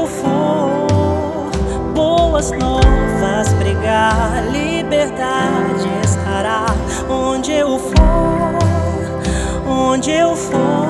eu for, boas novas pregar, liberdade estará onde eu for, onde eu for.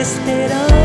esperanza.